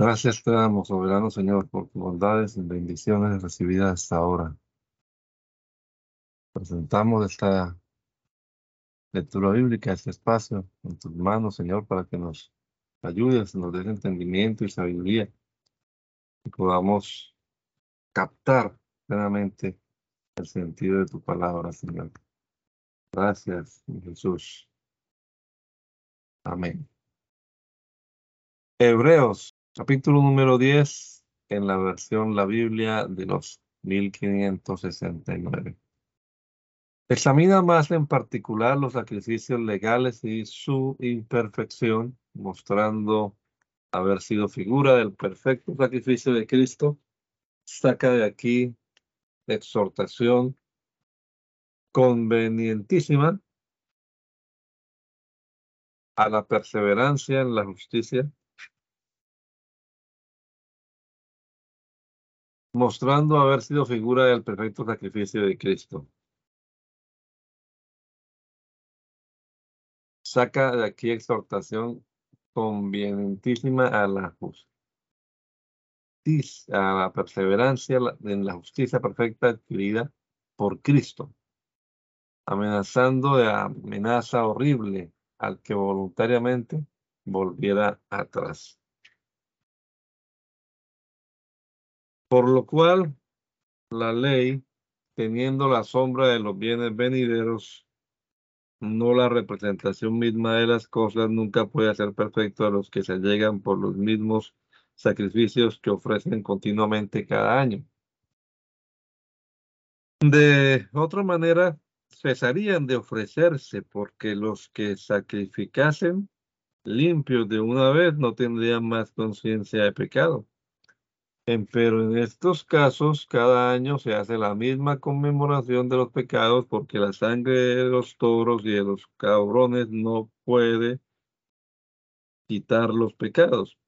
Gracias te damos, soberano Señor, por tus bondades y bendiciones recibidas hasta ahora. Presentamos esta lectura bíblica, este espacio en tus manos, Señor, para que nos ayudes, nos des entendimiento y sabiduría y podamos captar plenamente el sentido de tu palabra, Señor. Gracias, Jesús. Amén. Hebreos, capítulo número 10, en la versión La Biblia de los 1569. Examina más en particular los sacrificios legales y su imperfección, mostrando haber sido figura del perfecto sacrificio de Cristo. Saca de aquí exhortación convenientísima a la perseverancia en la justicia, mostrando haber sido figura del perfecto sacrificio de Cristo. Saca de aquí exhortación convenientísima a la justicia, a la perseverancia en la justicia perfecta adquirida por Cristo, amenazando de amenaza horrible al que voluntariamente volviera atrás. Por lo cual, la ley, teniendo la sombra de los bienes venideros, no la representación misma de las cosas, nunca puede ser perfecto a los que se llegan por los mismos sacrificios que ofrecen continuamente cada año. De otra manera, cesarían de ofrecerse porque los que sacrificasen limpios de una vez no tendrían más conciencia de pecado. Pero en estos casos, cada año se hace la misma conmemoración de los pecados porque la sangre de los toros y de los cabrones no puede quitar los pecados.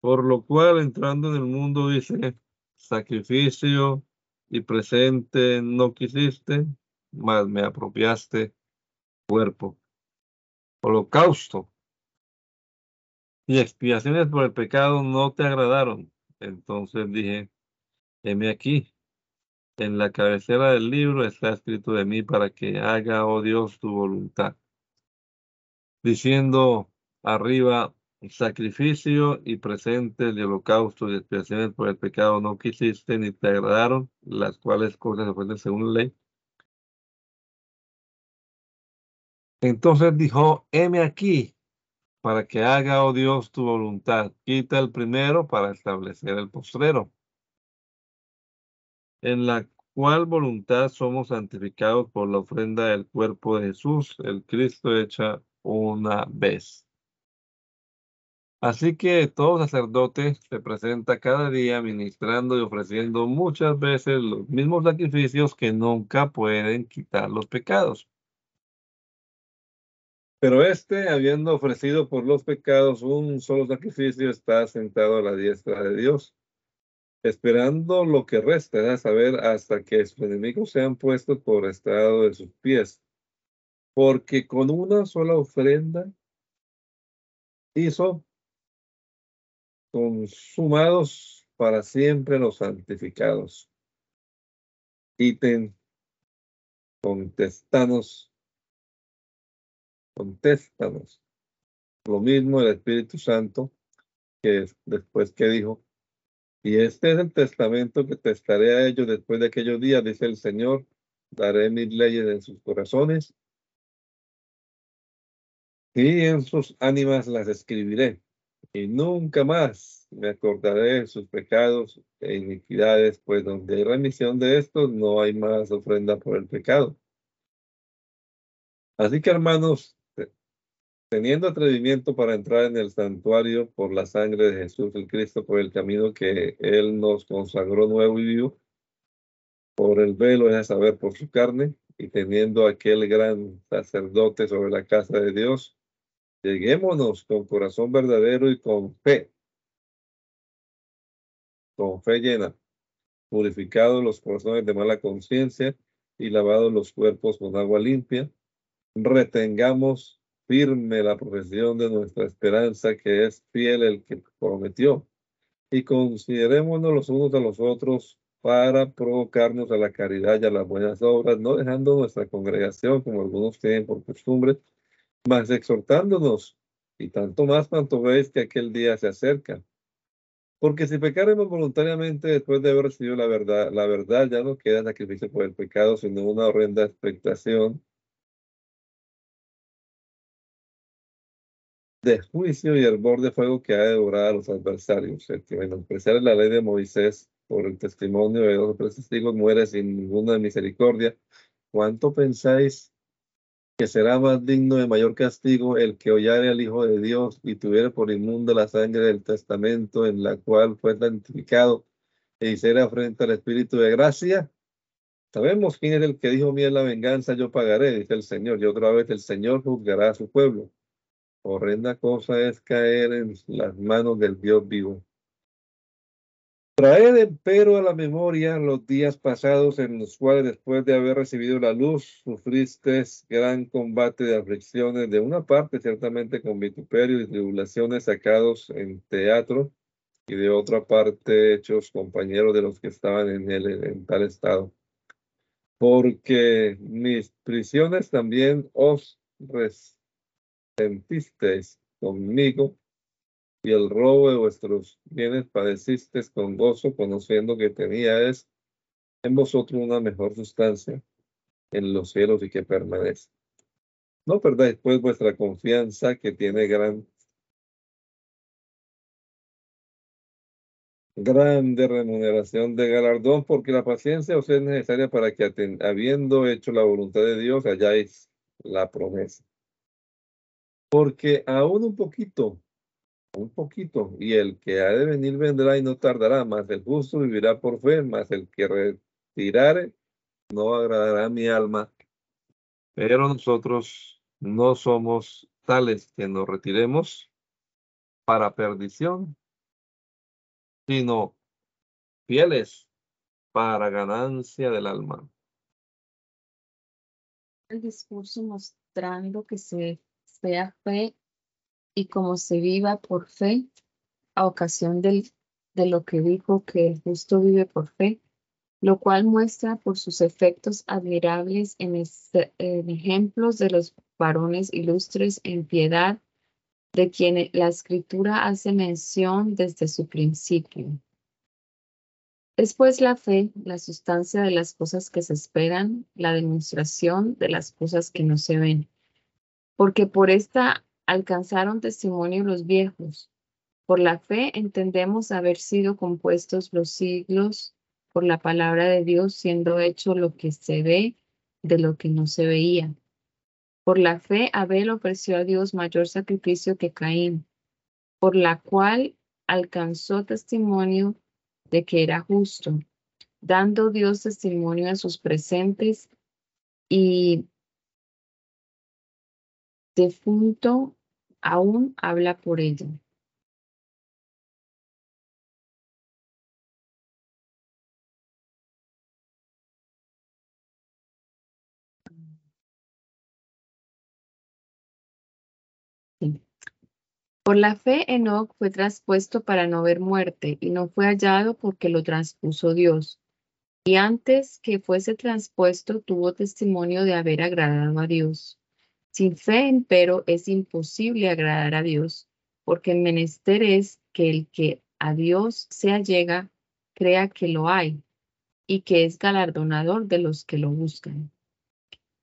Por lo cual, entrando en el mundo, dice, sacrificio y presente no quisiste, mas me apropiaste cuerpo. Holocausto y expiaciones por el pecado no te agradaron. Entonces dije, heme aquí. En la cabecera del libro está escrito de mí para que haga, oh Dios, tu voluntad. Diciendo arriba, sacrificio y presente de holocausto y expiaciones por el pecado no quisiste ni te agradaron, las cuales cosas ofrecen según ley. Entonces dijo, heme aquí, para que haga, oh Dios, tu voluntad. Quita el primero para establecer el postrero. En la cual voluntad somos santificados por la ofrenda del cuerpo de Jesús, el Cristo hecha una vez. Así que todo sacerdote se presenta cada día ministrando y ofreciendo muchas veces los mismos sacrificios que nunca pueden quitar los pecados. Pero este, habiendo ofrecido por los pecados un solo sacrificio, está sentado a la diestra de Dios, esperando lo que resta, a saber, hasta que sus enemigos sean puestos por estado de sus pies. Porque con una sola ofrenda hizo consumados para siempre los santificados. Ítem contestanos, contéstanos. Lo mismo el Espíritu Santo, que después que dijo, y este es el testamento que testaré a ellos después de aquellos días, dice el Señor, daré mis leyes en sus corazones y en sus ánimas las escribiré y nunca más me acordaré de sus pecados e iniquidades, pues donde hay remisión de estos, no hay más ofrenda por el pecado. Así que hermanos, teniendo atrevimiento para entrar en el santuario por la sangre de Jesús el Cristo, por el camino que Él nos consagró nuevo y vivo, por el velo, es a saber, por su carne, y teniendo aquel gran sacerdote sobre la casa de Dios, Lleguémonos con corazón verdadero y con fe, con fe llena, purificados los corazones de mala conciencia y lavados los cuerpos con agua limpia. Retengamos firme la profesión de nuestra esperanza, que es fiel el que prometió. Y considerémonos los unos a los otros para provocarnos a la caridad y a las buenas obras, no dejando nuestra congregación, como algunos tienen por costumbre, mas exhortándonos, y tanto más cuanto veis que aquel día se acerca. Porque si pecaremos voluntariamente después de haber recibido la verdad, la verdad ya no queda sacrificio por el pecado, sino una horrenda expectación de juicio y hervor de fuego que ha de devorar a los adversarios. El que la ley de Moisés por el testimonio de los tres testigos muere sin ninguna misericordia. ¿Cuánto pensáis que será más digno de mayor castigo el que hollare al Hijo de Dios y tuviera por inmunda la sangre del testamento en la cual fue santificado e hiciera frente al Espíritu de gracia? Sabemos quién es el que dijo, mía la venganza, yo pagaré, dice el Señor, y otra vez el Señor juzgará a su pueblo. Horrenda cosa es caer en las manos del Dios vivo. Traed empero a la memoria los días pasados en los cuales después de haber recibido la luz sufriste gran combate de aflicciones, de una parte ciertamente con vituperio y tribulaciones sacados en teatro y de otra parte hechos compañeros de los que estaban en, el, en tal estado. Porque mis prisiones también os resentisteis conmigo y el robo de vuestros bienes padecisteis con gozo, conociendo que teníais en vosotros una mejor sustancia en los cielos y que permanece. No perdáis pues vuestra confianza que tiene gran grande remuneración de galardón, porque la paciencia os es necesaria para que, habiendo hecho la voluntad de Dios, halláis la promesa. Porque aún un poquito un poquito, y el que ha de venir vendrá y no tardará, más el justo vivirá por fe, más el que retirare no agradará a mi alma. Pero nosotros no somos tales que nos retiremos para perdición, sino fieles para ganancia del alma. El discurso mostrando que se sea fe y como se viva por fe, a ocasión del, de lo que dijo que el justo vive por fe, lo cual muestra por sus efectos admirables en, en ejemplos de los varones ilustres en piedad, de quienes la escritura hace mención desde su principio. Después la fe, la sustancia de las cosas que se esperan, la demostración de las cosas que no se ven. Porque por esta alcanzaron testimonio los viejos. Por la fe entendemos haber sido compuestos los siglos por la palabra de Dios, siendo hecho lo que se ve de lo que no se veía. Por la fe Abel ofreció a Dios mayor sacrificio que Caín, por la cual alcanzó testimonio de que era justo, dando Dios testimonio a sus presentes y defunto aún habla por ella. Por la fe, Enoch fue traspuesto para no ver muerte y no fue hallado porque lo transpuso Dios. Y antes que fuese transpuesto, tuvo testimonio de haber agradado a Dios. Sin fe, empero, es imposible agradar a Dios, porque el menester es que el que a Dios se allega crea que lo hay y que es galardonador de los que lo buscan.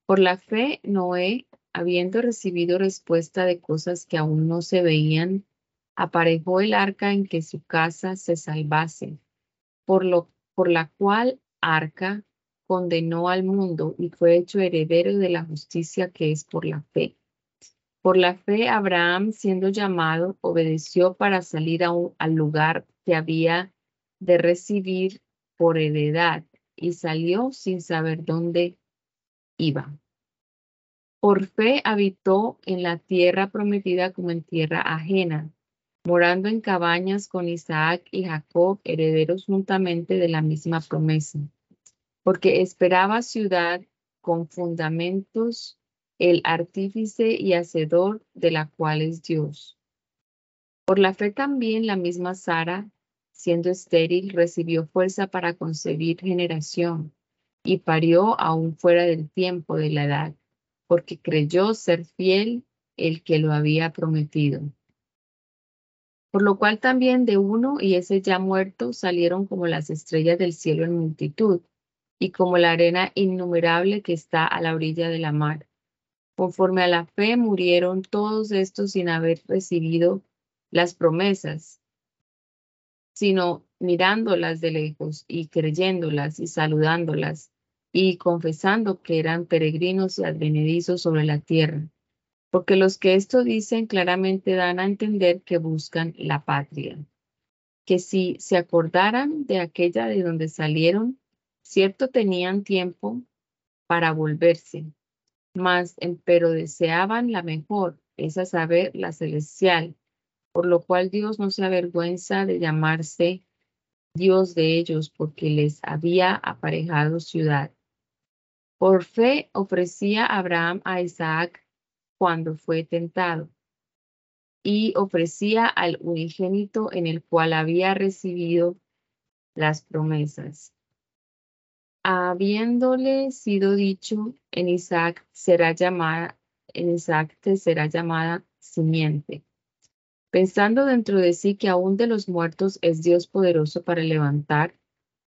Por la fe, Noé, habiendo recibido respuesta de cosas que aún no se veían, aparejó el arca en que su casa se salvase, por, lo, por la cual arca condenó al mundo y fue hecho heredero de la justicia que es por la fe. Por la fe, Abraham, siendo llamado, obedeció para salir al lugar que había de recibir por heredad y salió sin saber dónde iba. Por fe habitó en la tierra prometida como en tierra ajena, morando en cabañas con Isaac y Jacob, herederos juntamente de la misma promesa porque esperaba ciudad con fundamentos el artífice y hacedor de la cual es Dios. Por la fe también la misma Sara, siendo estéril, recibió fuerza para concebir generación y parió aún fuera del tiempo de la edad, porque creyó ser fiel el que lo había prometido. Por lo cual también de uno y ese ya muerto salieron como las estrellas del cielo en multitud, y como la arena innumerable que está a la orilla de la mar. Conforme a la fe murieron todos estos sin haber recibido las promesas, sino mirándolas de lejos y creyéndolas y saludándolas y confesando que eran peregrinos y advenedizos sobre la tierra. Porque los que esto dicen claramente dan a entender que buscan la patria. Que si se acordaran de aquella de donde salieron, cierto tenían tiempo para volverse, mas pero deseaban la mejor, es a saber, la celestial, por lo cual Dios no se avergüenza de llamarse Dios de ellos, porque les había aparejado ciudad. Por fe ofrecía Abraham a Isaac cuando fue tentado, y ofrecía al unigénito en el cual había recibido las promesas. Habiéndole sido dicho, en Isaac será llamada, en Isaac te será llamada simiente pensando dentro de sí que aún de los muertos es Dios poderoso para levantar,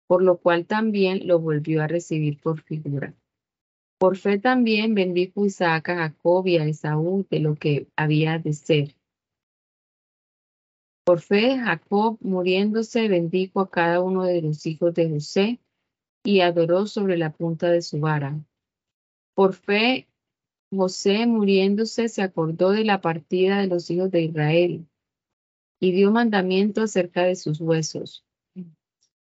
por lo cual también lo volvió a recibir por figura. Por fe también bendijo Isaac a Jacob y a Esaú de lo que había de ser. Por fe, Jacob, muriéndose, bendijo a cada uno de los hijos de José y adoró sobre la punta de su vara. Por fe, José, muriéndose, se acordó de la partida de los hijos de Israel y dio mandamiento acerca de sus huesos.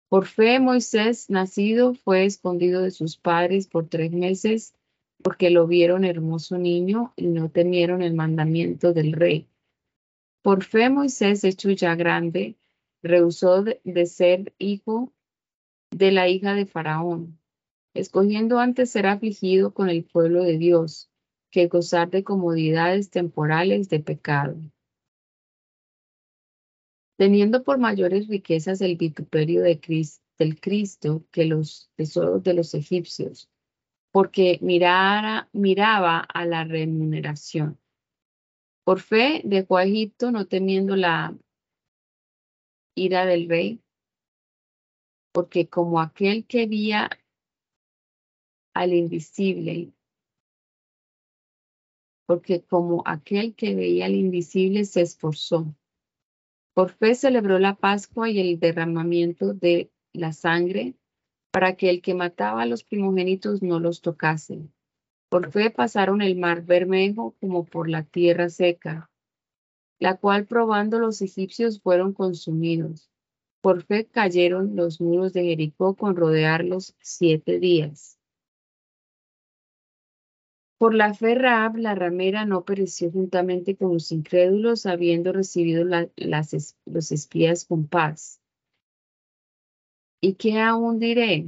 Por fe, Moisés, nacido, fue escondido de sus padres por tres meses porque lo vieron hermoso niño y no temieron el mandamiento del rey. Por fe, Moisés, hecho ya grande, rehusó de, ser hijo de la hija de Faraón, escogiendo antes ser afligido con el pueblo de Dios que gozar de comodidades temporales de pecado teniendo por mayores riquezas el vituperio de del Cristo que los tesoros de los egipcios, porque miraba a la remuneración. Por fe dejó a Egipto no temiendo la ira del rey, porque como aquel que veía al invisible, porque como aquel que veía al invisible se esforzó por fe celebró la Pascua y el derramamiento de la sangre para que el que mataba a los primogénitos no los tocase. Por fe pasaron el mar Bermejo como por la tierra seca, la cual probando los egipcios fueron consumidos. Por fe cayeron los muros de Jericó con rodearlos siete días. Por la fe Raab, la ramera, no pereció juntamente con los incrédulos, habiendo recibido las, los espías con paz. ¿Y qué aún diré?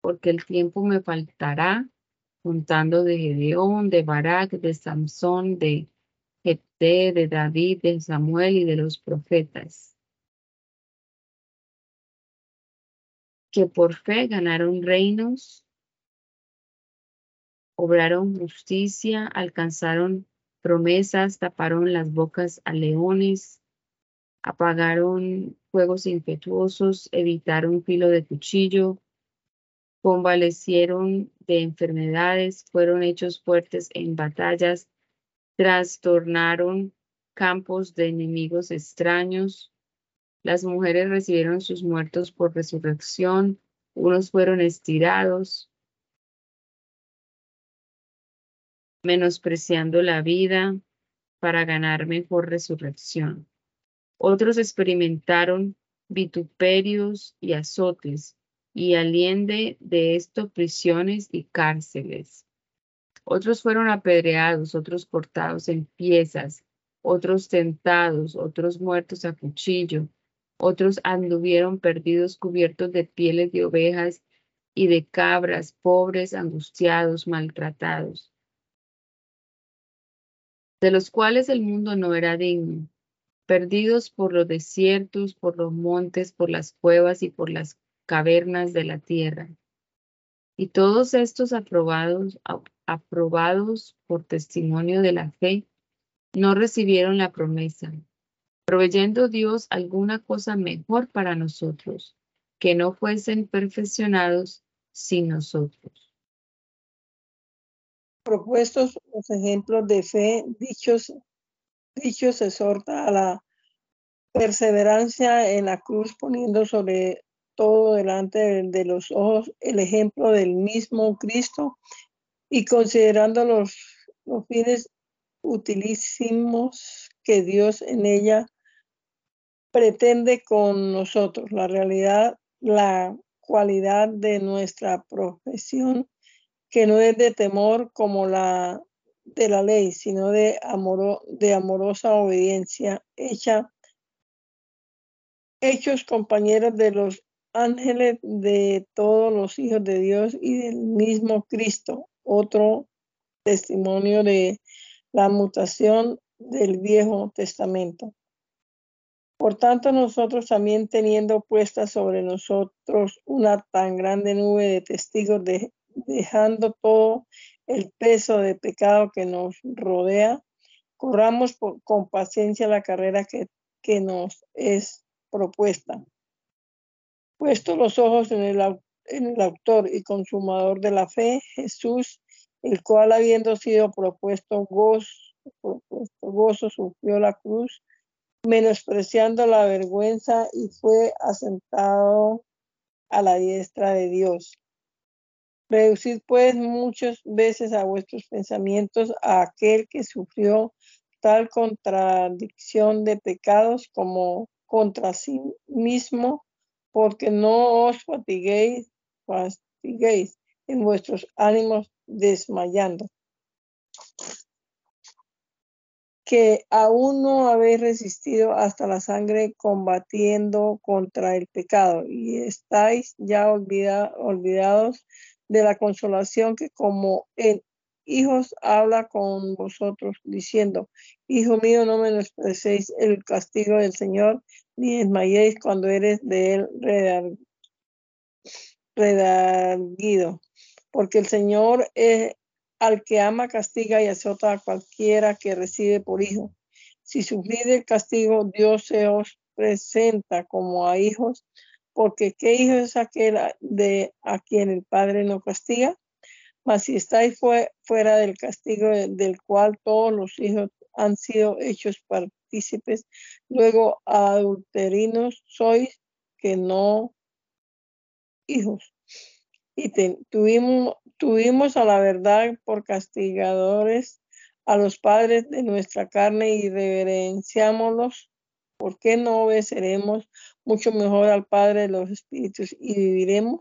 Porque el tiempo me faltará, contando de Gedeón, de Barak, de Samson, de Jepté, de David, de Samuel y de los profetas. Que por fe ganaron reinos obraron justicia, alcanzaron promesas, taparon las bocas a leones, apagaron fuegos impetuosos, evitaron filo de cuchillo, convalecieron de enfermedades, fueron hechos fuertes en batallas, trastornaron campos de enemigos extraños. Las mujeres recibieron sus muertos por resurrección, unos fueron estirados, menospreciando la vida para ganar mejor resurrección. Otros experimentaron vituperios y azotes, y aliende de esto prisiones y cárceles. Otros fueron apedreados, otros cortados en piezas, otros tentados, otros muertos a cuchillo, otros anduvieron perdidos cubiertos de pieles de ovejas y de cabras, pobres, angustiados, maltratados de los cuales el mundo no era digno, perdidos por los desiertos, por los montes, por las cuevas y por las cavernas de la tierra. Y todos estos aprobados, aprobados por testimonio de la fe, no recibieron la promesa, proveyendo Dios alguna cosa mejor para nosotros, que no fuesen perfeccionados sin nosotros. Propuestos los ejemplos de fe, dichos, dichos exhorta a la perseverancia en la cruz, poniendo sobre todo delante de los ojos el ejemplo del mismo Cristo y considerando los, los fines utilísimos que Dios en ella pretende con nosotros. La realidad, la cualidad de nuestra profesión, que no es de temor como la de la ley, sino de, amor, de amorosa obediencia, hecha, hechos compañeros de los ángeles de todos los hijos de Dios y del mismo Cristo. Otro testimonio de la mutación del Viejo Testamento. Por tanto, nosotros también teniendo puesta sobre nosotros una tan grande nube de testigos, dejando todo el peso de pecado que nos rodea, corramos con paciencia la carrera que, que nos es propuesta. Puesto los ojos en el, en el autor y consumador de la fe, Jesús, el cual habiendo sido propuesto gozo, propuesto gozo sufrió la cruz menospreciando la vergüenza y fue asentado a la diestra de Dios. Reducid pues muchas veces a vuestros pensamientos a aquel que sufrió tal contradicción de pecados como contra sí mismo, porque no os fatiguéis, fatiguéis en vuestros ánimos desmayando que aún no habéis resistido hasta la sangre combatiendo contra el pecado y estáis ya olvidados de la consolación que como en hijos habla con vosotros diciendo, Hijo mío, no menosprecéis el castigo del Señor, ni desmayéis cuando eres de él redarguido, porque el Señor es, al que ama castiga y azota a cualquiera que recibe por hijo. Si sufrís el castigo, Dios se os presenta como a hijos, porque ¿qué hijo es aquel de a quien el Padre no castiga? Mas si estáis fuera del castigo del cual todos los hijos han sido hechos partícipes, luego adulterinos sois que no hijos. Y tuvimos Tuvimos a la verdad por castigadores a los padres de nuestra carne y reverenciámoslos. ¿Por qué no obedeceremos mucho mejor al Padre de los Espíritus y viviremos?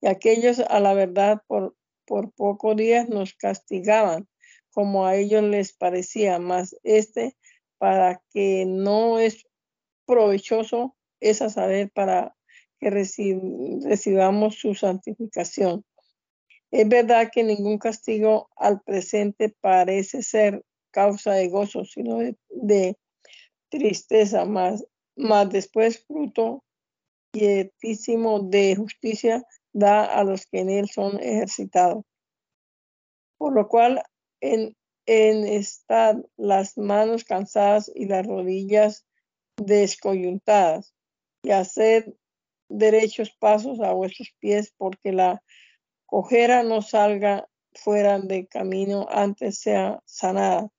Y aquellos a la verdad por, por pocos días nos castigaban, como a ellos les parecía, más este para que no es provechoso, es a saber, para que recibamos su santificación. Es verdad que ningún castigo al presente parece ser causa de gozo, sino de, tristeza, más, después fruto quietísimo de justicia da a los que en él son ejercitados. Por lo cual, en, en estad las manos cansadas y las rodillas descoyuntadas, y hacer derechos pasos a vuestros pies, porque la Ojera no salga fuera de camino, antes sea sanada.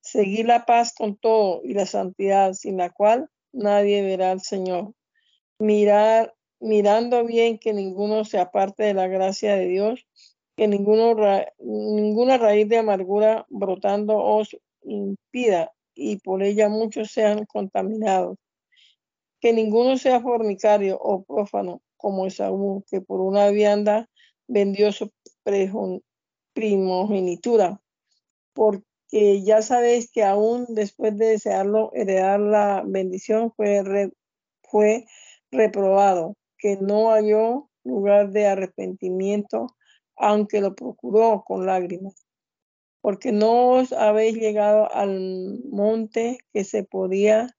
Seguir la paz con todo y la santidad, sin la cual nadie verá al Señor. Mirar, mirando bien que ninguno se aparte de la gracia de Dios, que ninguna raíz de amargura brotando os impida y por ella muchos sean contaminados. Que ninguno sea fornicario o prófano como Esaú, que por una vianda vendió su primogenitura, porque ya sabéis que aún después de desearlo heredar la bendición fue, fue reprobado, que no halló lugar de arrepentimiento, aunque lo procuró con lágrimas. porque no os habéis llegado al monte que se podía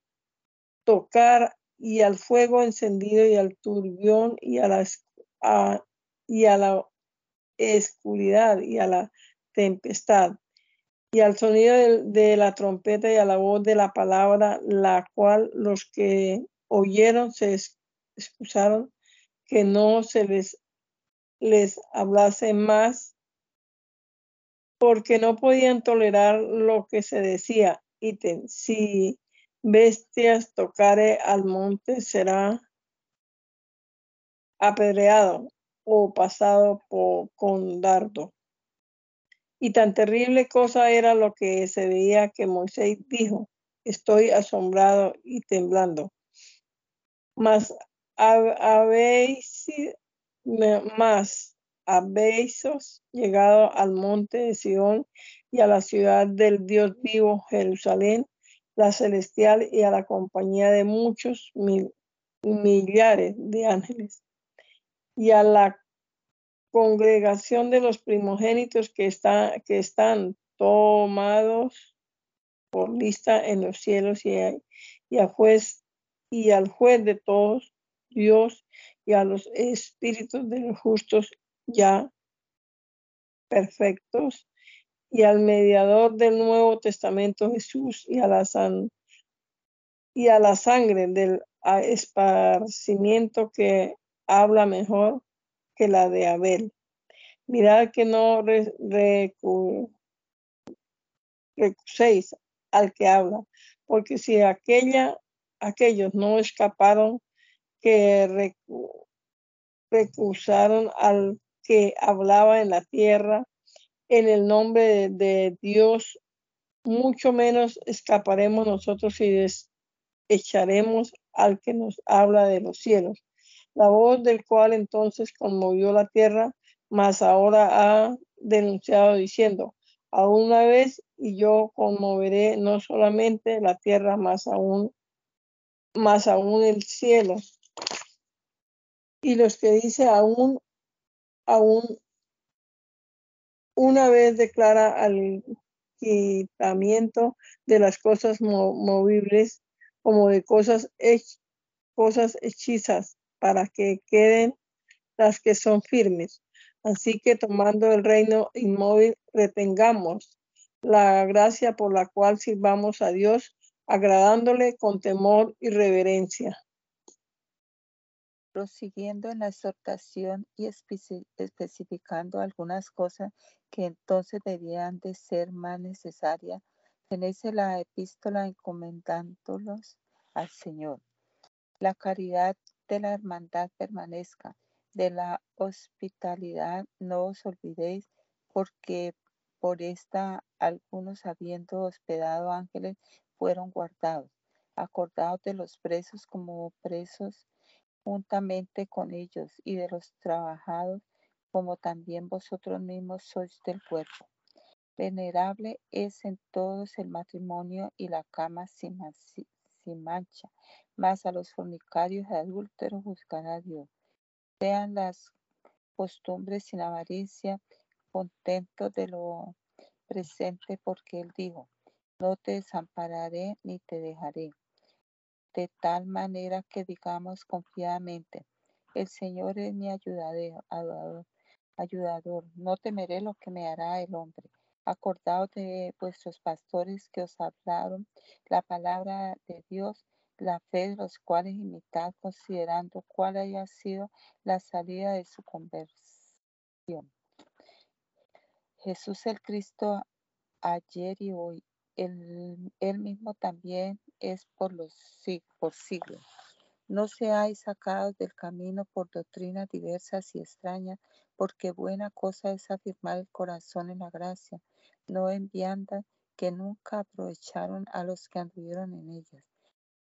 tocar y al fuego encendido y al turbión y a la, y a la oscuridad y a la tempestad y al sonido de, la trompeta y a la voz de la palabra, la cual los que oyeron se excusaron que no se les, les hablase más porque no podían tolerar lo que se decía. Y si bestias tocare al monte será apedreado o pasado por, con dardo. Y tan terrible cosa era lo que se veía que Moisés dijo, estoy asombrado y temblando. Mas habéis, más habéis llegado al monte de Sión y a la ciudad del Dios vivo, Jerusalén, la celestial, y a la compañía de muchos millares de ángeles, y a la congregación de los primogénitos que, está, que están tomados por lista en los cielos y, y, a juez, y al juez de todos, Dios, y a los espíritus de los justos ya perfectos, y al mediador del Nuevo Testamento Jesús, y a la, san, y a la sangre del esparcimiento que habla mejor que la de Abel. Mirad que no recuséis al que habla, porque si aquella, aquellos no escaparon, que recusaron al que hablaba en la tierra en el nombre de, Dios, mucho menos escaparemos nosotros y echaremos al que nos habla de los cielos la voz del cual entonces conmovió la tierra, mas ahora ha denunciado diciendo, a una vez y yo conmoveré no solamente la tierra, más aún, más aún el cielo. Y los que dice aún, aún, una vez declara al quitamiento de las cosas movibles como de cosas hechizas para que queden las que son firmes. Así que tomando el reino inmóvil, retengamos la gracia por la cual sirvamos a Dios, agradándole con temor y reverencia. Prosiguiendo en la exhortación y especificando algunas cosas que entonces debían de ser más necesarias, tenéis la epístola encomendándolos al Señor. La caridad de la hermandad permanezca, de la hospitalidad no os olvidéis, porque por esta algunos habiendo hospedado ángeles fueron guardados. Acordados de los presos como presos juntamente con ellos y de los trabajados como también vosotros mismos sois del cuerpo. Venerable es en todos el matrimonio y la cama sin, sin mancha, mas a los fornicarios y adúlteros juzgará Dios. Sean las costumbres sin avaricia, contentos de lo presente, porque Él dijo, no te desampararé ni te dejaré. De tal manera que digamos confiadamente, el Señor es mi ayudador, ayudador, no temeré lo que me hará el hombre. Acordaos de vuestros pastores que os hablaron la palabra de Dios la fe de los cuales imitar considerando cuál haya sido la salida de su conversión. Jesús el Cristo ayer y hoy, él, mismo también es por los por siglos. No seáis sacados del camino por doctrinas diversas y extrañas, porque buena cosa es afirmar el corazón en la gracia, no en viandas que nunca aprovecharon a los que anduvieron en ellas.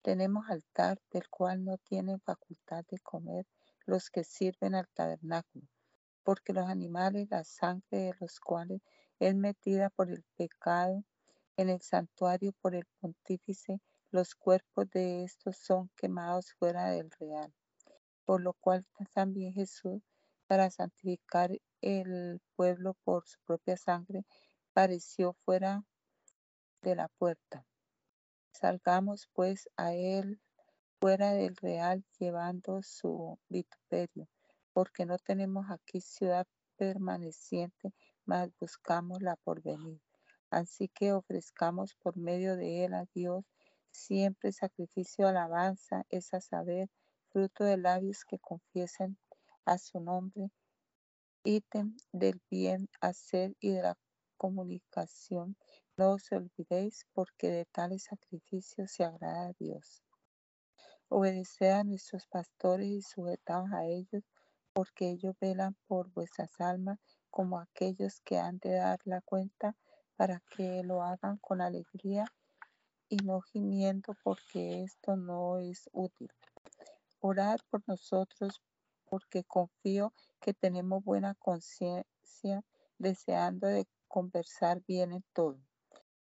Tenemos altar del cual no tienen facultad de comer los que sirven al tabernáculo, porque los animales, la sangre de los cuales es metida por el pecado en el santuario por el pontífice, los cuerpos de estos son quemados fuera del real. Por lo cual también Jesús, para santificar el pueblo por su propia sangre, pareció fuera de la puerta. Salgamos pues a él fuera del real llevando su vituperio, porque no tenemos aquí ciudad permaneciente, mas buscamos la porvenir. Así que ofrezcamos por medio de él a Dios siempre sacrificio alabanza, es a saber, fruto de labios que confiesen a su nombre, ítem del bien hacer y de la comunicación. No os olvidéis, porque de tales sacrificios se agrada a Dios. Obedeced a nuestros pastores y sujetaos a ellos, porque ellos velan por vuestras almas como aquellos que han de dar la cuenta para que lo hagan con alegría y no gimiendo porque esto no es útil. Orad por nosotros porque confío que tenemos buena conciencia deseando de conversar bien en todo.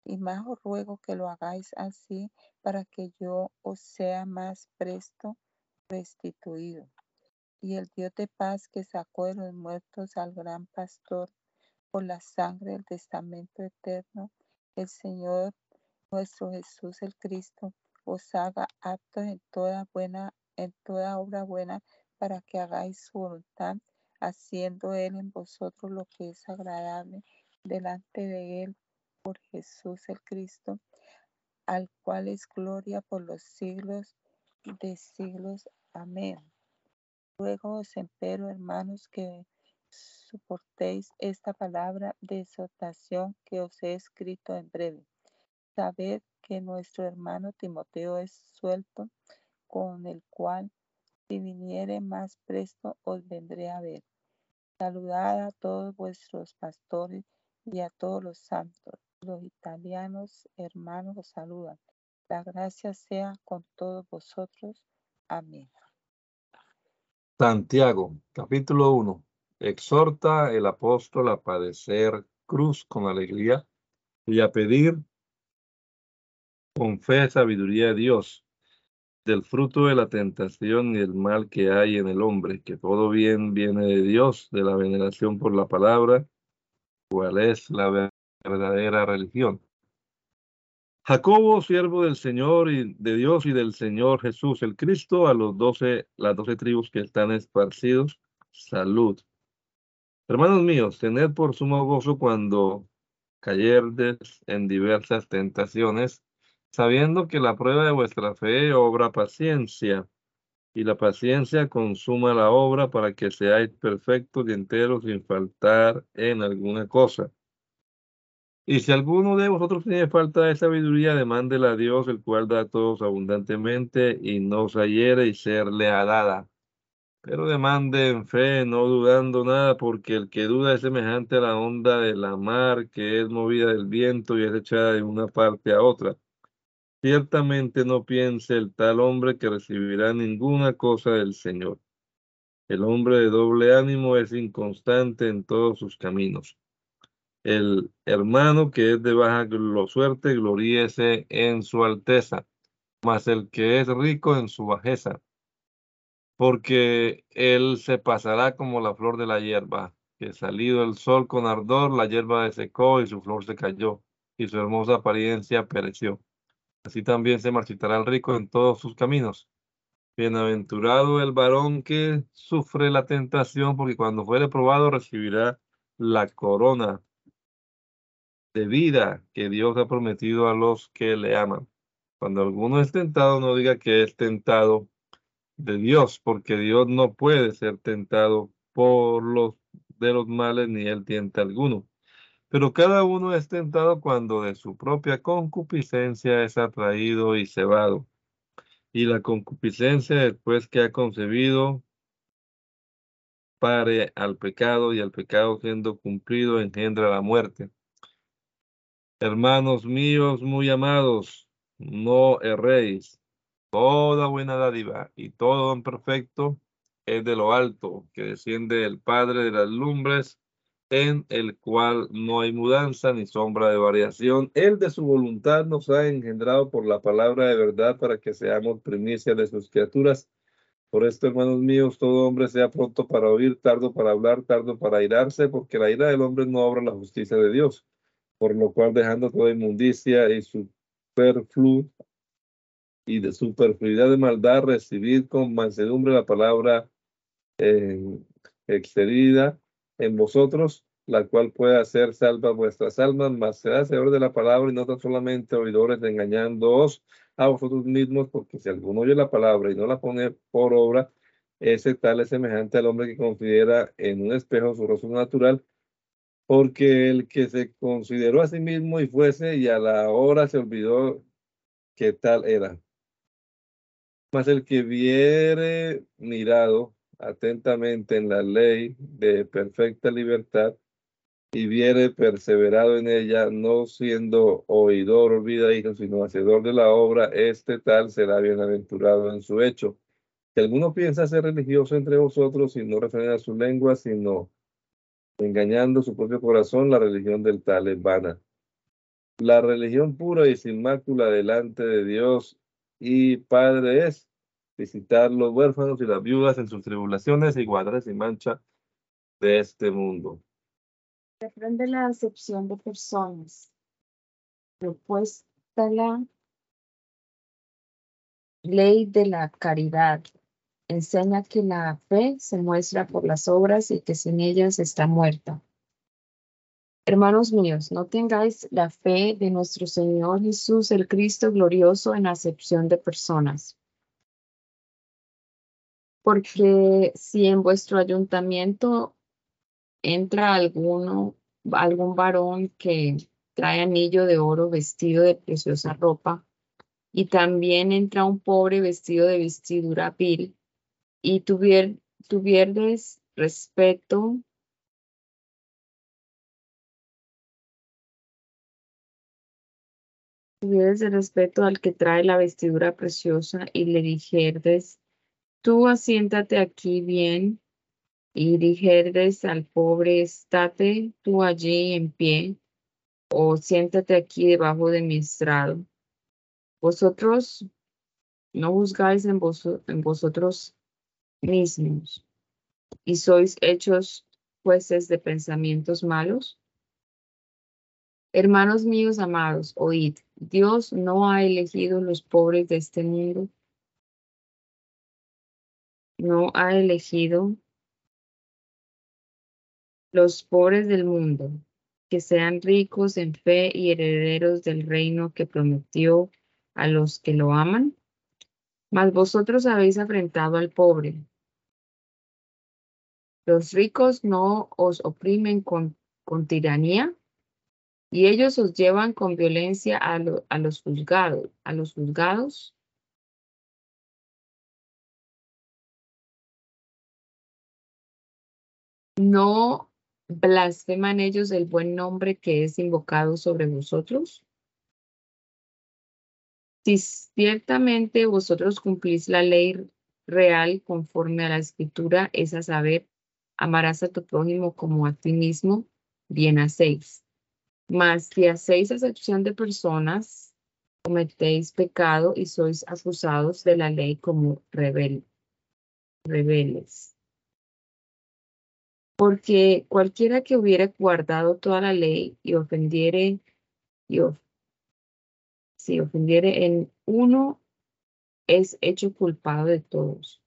Y más os ruego que lo hagáis así para que yo os sea más presto restituido. Y el Dios de paz que sacó de los muertos al gran pastor por la sangre del testamento eterno, el Señor nuestro Jesús el Cristo os haga aptos en toda buena, en toda obra buena, para que hagáis su voluntad, haciendo Él en vosotros lo que es agradable delante de Él por Jesús el Cristo, al cual es gloria por los siglos de siglos. Amén. Luego os empero, hermanos, que soportéis esta palabra de exhortación que os he escrito en breve Sabed que nuestro hermano Timoteo es suelto, con el cual, si viniere más presto, os vendré a ver. Saludad a todos vuestros pastores y a todos los santos. Los italianos hermanos os saludan. La gracia sea con todos vosotros. Amén. Santiago, capítulo 1. Exhorta el apóstol a padecer cruz con alegría y a pedir con fe, sabiduría de Dios, del fruto de la tentación y el mal que hay en el hombre, que todo bien viene de Dios, de la veneración por la palabra, cuál es la verdadera religión. Jacobo, siervo del Señor y de Dios y del Señor Jesús el Cristo, a los doce, las doce tribus que están esparcidos, salud. Hermanos míos, tened por sumo gozo cuando cayerdes en diversas tentaciones, sabiendo que la prueba de vuestra fe obra paciencia, y la paciencia consuma la obra para que seáis perfectos y enteros sin faltar en alguna cosa. Y si alguno de vosotros tiene falta de sabiduría, demándela a Dios, el cual da a todos abundantemente y no os hiere y serle dada. Pero demande en fe, no dudando nada, porque el que duda es semejante a la onda de la mar, que es movida del viento y es echada de una parte a otra. Ciertamente no piense el tal hombre que recibirá ninguna cosa del Señor. El hombre de doble ánimo es inconstante en todos sus caminos. El hermano que es de baja suerte gloríese en su alteza, mas el que es rico en su bajeza, porque él se pasará como la flor de la hierba, que salido el sol con ardor, la hierba desecó y su flor se cayó, y su hermosa apariencia pereció. Así también se marchitará el rico en todos sus caminos. Bienaventurado el varón que sufre la tentación, porque cuando fuere probado recibirá la corona de vida que Dios ha prometido a los que le aman. Cuando alguno es tentado, no diga que es tentado de Dios, porque Dios no puede ser tentado por los de los males, ni él tienta alguno. Pero cada uno es tentado cuando de su propia concupiscencia es atraído y cebado. Y la concupiscencia, después que ha concebido, pare al pecado y al pecado siendo cumplido engendra la muerte. Hermanos míos muy amados, no erréis. Toda buena dádiva y todo don perfecto es de lo alto, que desciende del Padre de las lumbres, en el cual no hay mudanza ni sombra de variación. Él de su voluntad nos ha engendrado por la palabra de verdad para que seamos primicia de sus criaturas. Por esto, hermanos míos, todo hombre sea pronto para oír, tardo para hablar, tardo para irarse, porque la ira del hombre no obra la justicia de Dios. Por lo cual, dejando toda inmundicia y superfluo y de superfluidad de maldad, recibid con mansedumbre la palabra eh, extendida en vosotros, la cual puede hacer salva vuestras almas, mas será señor de la palabra y no tan solamente oidores engañándoos a vosotros mismos, porque si alguno oye la palabra y no la pone por obra, ese tal es semejante al hombre que considera en un espejo su rostro natural, porque el que se consideró a sí mismo y fuese y a la hora se olvidó que tal era. Mas el que viere mirado atentamente en la ley de perfecta libertad y viere perseverado en ella, no siendo oidor olvidadizo, sino hacedor de la obra, este tal será bienaventurado en su hecho. Si alguno piensa ser religioso entre vosotros y no refrena su lengua, sino engañando su propio corazón, la religión del tal es vana. La religión pura y sin mácula delante de Dios y Padre es visitar los huérfanos y las viudas en sus tribulaciones y guardar sin mancha de este mundo. Reprende la acepción de personas. Propuesta la ley de la caridad. Enseña que la fe se muestra por las obras y que sin ellas está muerta. Hermanos míos, no tengáis la fe de nuestro Señor Jesús, el Cristo glorioso, en acepción de personas. Porque si en vuestro ayuntamiento entra alguno, algún varón que trae anillo de oro vestido de preciosa ropa, y también entra un pobre vestido de vestidura vil, y tuvier, tuvierdes respeto tuvieres respeto al que trae la vestidura preciosa y le dijerdes, tú asiéntate aquí bien y dijerdes al pobre, estate tú allí en pie o siéntate aquí debajo de mi estrado. Vosotros no juzgáis en, en vosotros mismos y sois hechos jueces de pensamientos malos. Hermanos míos amados, oíd, Dios no ha elegido los pobres de este mundo, no ha elegido los pobres del mundo, que sean ricos en fe y herederos del reino que prometió a los que lo aman. Mas vosotros habéis afrentado al pobre. Los ricos no os oprimen con, con tiranía y ellos os llevan con violencia a, a los juzgados, a los juzgados. ¿No blasfeman ellos el buen nombre que es invocado sobre vosotros? Si ciertamente vosotros cumplís la ley real conforme a la escritura, es a saber, amarás a tu prójimo como a ti mismo, bien hacéis. Mas si hacéis excepción de personas, cometéis pecado y sois acusados de la ley como rebel. Porque cualquiera que hubiera guardado toda la ley y ofendiere, y si ofendiere en uno, es hecho culpado de todos.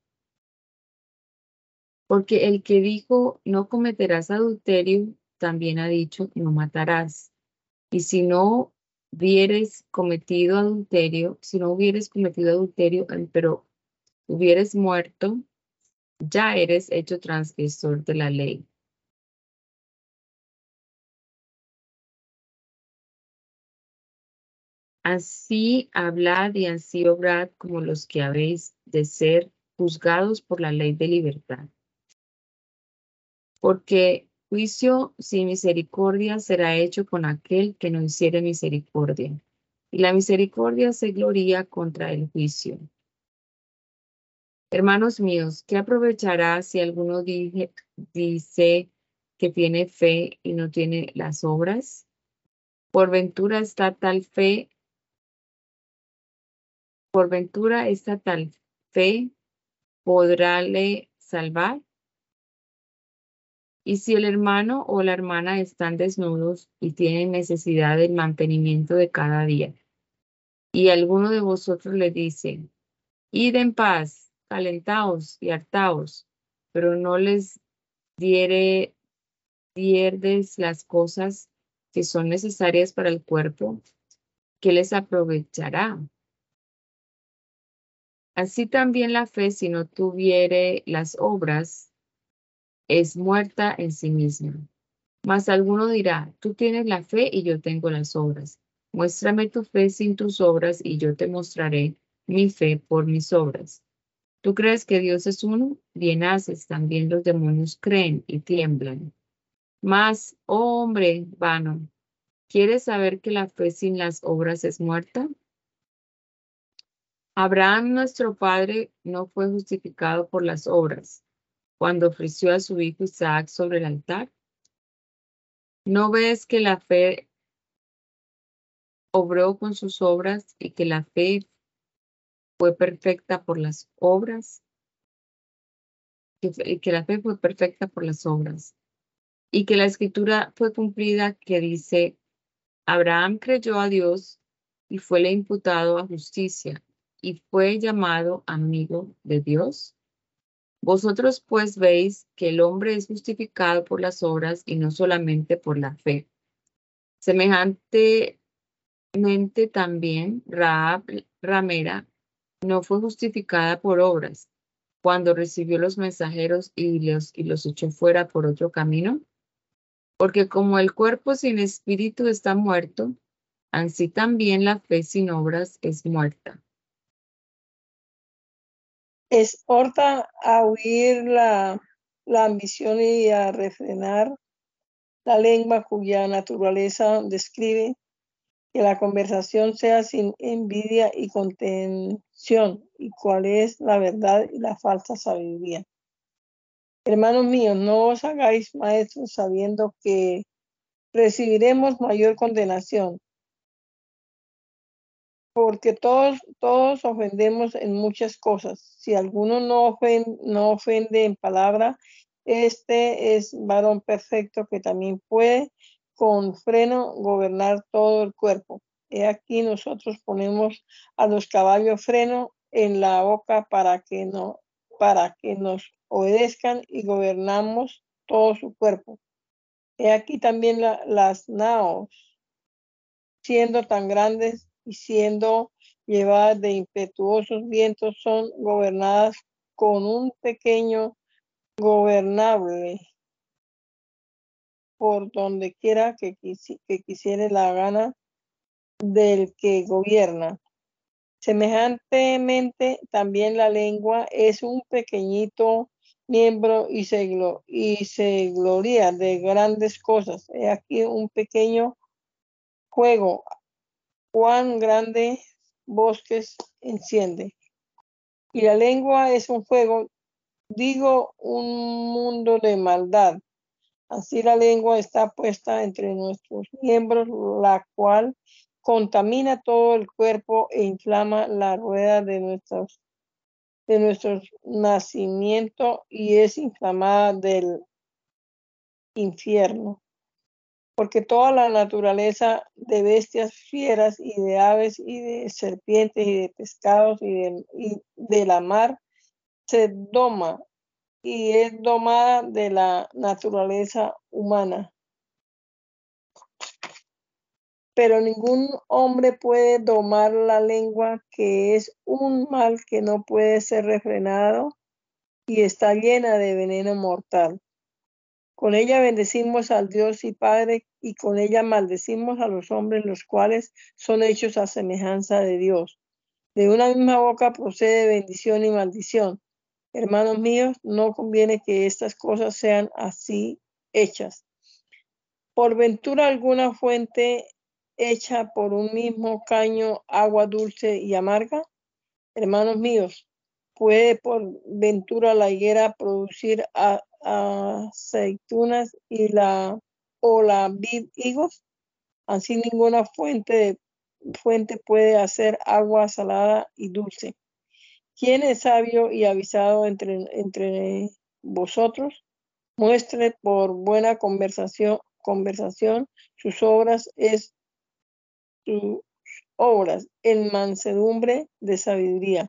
Porque el que dijo, no cometerás adulterio, también ha dicho, no matarás. Y si no hubieres cometido adulterio, si no hubieres cometido adulterio, pero hubieres muerto, ya eres hecho transgresor de la ley. Así hablad y así obrad como los que habéis de ser juzgados por la ley de libertad. Porque Juicio sin misericordia será hecho con aquel que no hiciere misericordia. Y la misericordia se gloria contra el juicio. Hermanos míos, ¿qué aprovechará si alguno dice que tiene fe y no tiene las obras? Por ventura está tal fe, por ventura esta tal fe, ¿podrále salvar? Y si el hermano o la hermana están desnudos y tienen necesidad del mantenimiento de cada día, y alguno de vosotros le dice, id en paz, calentaos y hartaos, pero no les diere, dierdes las cosas que son necesarias para el cuerpo, ¿qué les aprovechará? Así también la fe, si no tuviere las obras, es muerta en sí misma. Mas alguno dirá, tú tienes la fe y yo tengo las obras. Muéstrame tu fe sin tus obras y yo te mostraré mi fe por mis obras. ¿Tú crees que Dios es uno? Bien haces, también los demonios creen y tiemblan. Mas, oh hombre vano, ¿quieres saber que la fe sin las obras es muerta? Abraham, nuestro padre, no fue justificado por las obras cuando ofreció a su hijo Isaac sobre el altar. ¿No ves que la fe obró con sus obras y que la fe fue perfecta por las obras? Que, que la fe fue perfecta por las obras y que la escritura fue cumplida que dice, Abraham creyó a Dios y fue le imputado a justicia y fue llamado amigo de Dios? Vosotros pues veis que el hombre es justificado por las obras y no solamente por la fe. Semejantemente también Ramera no fue justificada por obras cuando recibió los mensajeros y los, y los echó fuera por otro camino. Porque como el cuerpo sin espíritu está muerto, así también la fe sin obras es muerta exhorta a huir la, la ambición y a refrenar la lengua cuya naturaleza describe que la conversación sea sin envidia y contención, y cuál es la verdad y la falsa sabiduría. Hermanos míos, no os hagáis maestros sabiendo que recibiremos mayor condenación, porque todos, todos ofendemos en muchas cosas. Si alguno no ofende, no ofende en palabra, este es varón perfecto que también puede con freno gobernar todo el cuerpo. He aquí nosotros ponemos a los caballos freno en la boca para que no, para que nos obedezcan y gobernamos todo su cuerpo. He aquí también las naos, siendo tan grandes y siendo llevadas de impetuosos vientos son gobernadas con un pequeño gobernable por donde quiera que, que quisiere la gana del que gobierna. Semejantemente, también la lengua es un pequeñito miembro y se, y se gloria de grandes cosas. He aquí un pequeño juego cuán grande bosques enciende. Y la lengua es un fuego, digo, un mundo de maldad. Así la lengua está puesta entre nuestros miembros, la cual contamina todo el cuerpo e inflama la rueda de nuestros de nuestro nacimiento y es inflamada del infierno. Porque toda la naturaleza de bestias fieras y de aves y de serpientes y de pescados y de, la mar se doma y es domada de la naturaleza humana. Pero ningún hombre puede domar la lengua, que es un mal que no puede ser refrenado y está llena de veneno mortal. Con ella bendecimos al Dios y Padre y con ella maldecimos a los hombres los cuales son hechos a semejanza de Dios. De una misma boca procede bendición y maldición. Hermanos míos, no conviene que estas cosas sean así hechas. Por ventura alguna fuente hecha por un mismo caño agua dulce y amarga. Hermanos míos, puede por ventura la higuera producir aceitunas y la o la vid higos. Así ninguna fuente, fuente puede hacer agua salada y dulce. ¿Quién es sabio y avisado entre, entre vosotros? Muestre por buena conversación, conversación sus obras es sus obras en mansedumbre de sabiduría.